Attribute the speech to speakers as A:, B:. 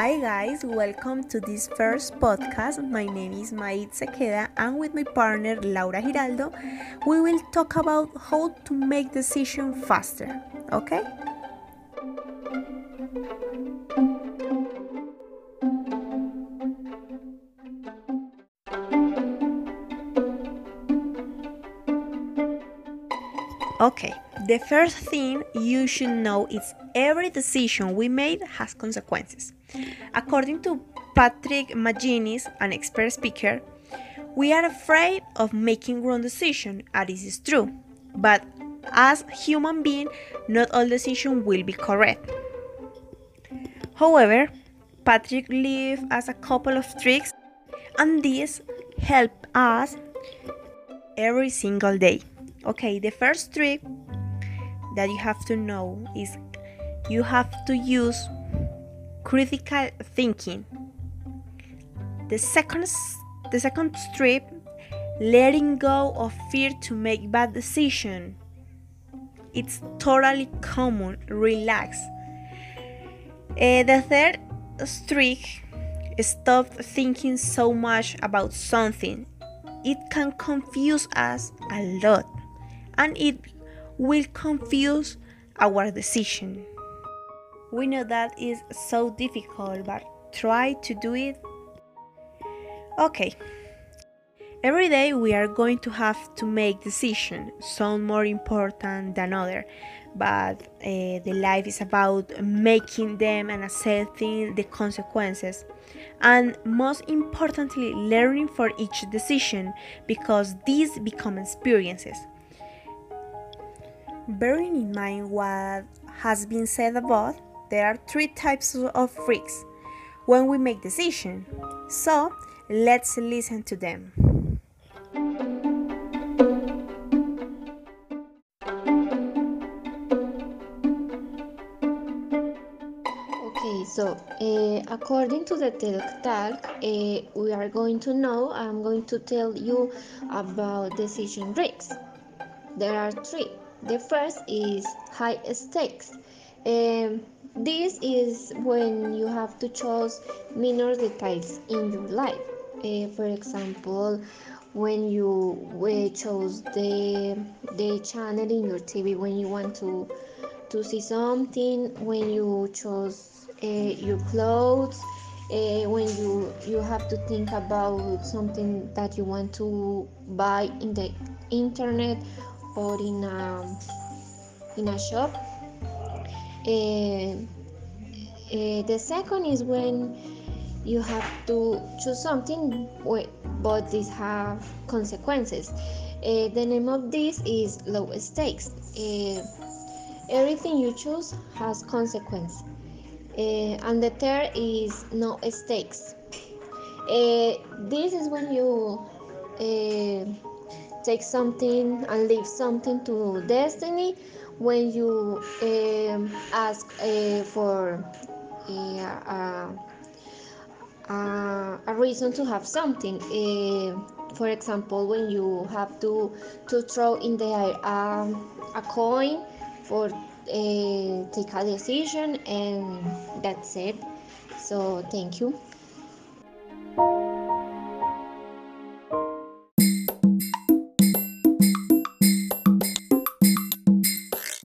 A: guys, welcome to this first podcast. My name is Maid Sequeda and with my partner Laura Giraldo, we will talk about how to make decision faster. Okay? Okay, the first thing you should know is every decision we made has consequences. According to Patrick McGinnis, an expert speaker, we are afraid of making wrong decisions, and this is true. But as human beings, not all decisions will be correct. However, Patrick leaves us a couple of tricks, and these help us every single day. Okay, the first trick that you have to know is you have to use critical thinking. The second the second trick letting go of fear to make bad decision. It's totally common. Relax. Uh, the third trick stop thinking so much about something. It can confuse us a lot and it will confuse our decision. We know that is so difficult, but try to do it. Okay. Every day we are going to have to make decisions, some more important than other, but uh, the life is about making them and accepting the consequences, and most importantly, learning for each decision because these become experiences. Bearing in mind what has been said above, there are three types of risks when we make decisions. So, let's listen to them.
B: Okay, so uh, according to the TED Talk, uh, we are going to know, I'm going to tell you about decision risks. There are three. The first is high stakes. Um, this is when you have to choose minor details in your life. Uh, for example, when you uh, chose the the channel in your TV when you want to to see something, when you chose uh, your clothes, uh, when you you have to think about something that you want to buy in the internet or in a in a shop. Uh, uh, the second is when you have to choose something, but this have consequences. Uh, the name of this is low stakes. Everything you choose has consequence. And the third is no stakes. This is when you take something and leave something to destiny when you um, ask uh, for a, a, a, reason to have something. Uh, for example, when you have to to throw in the air um, a coin for uh, take a decision, and that's it. So thank you.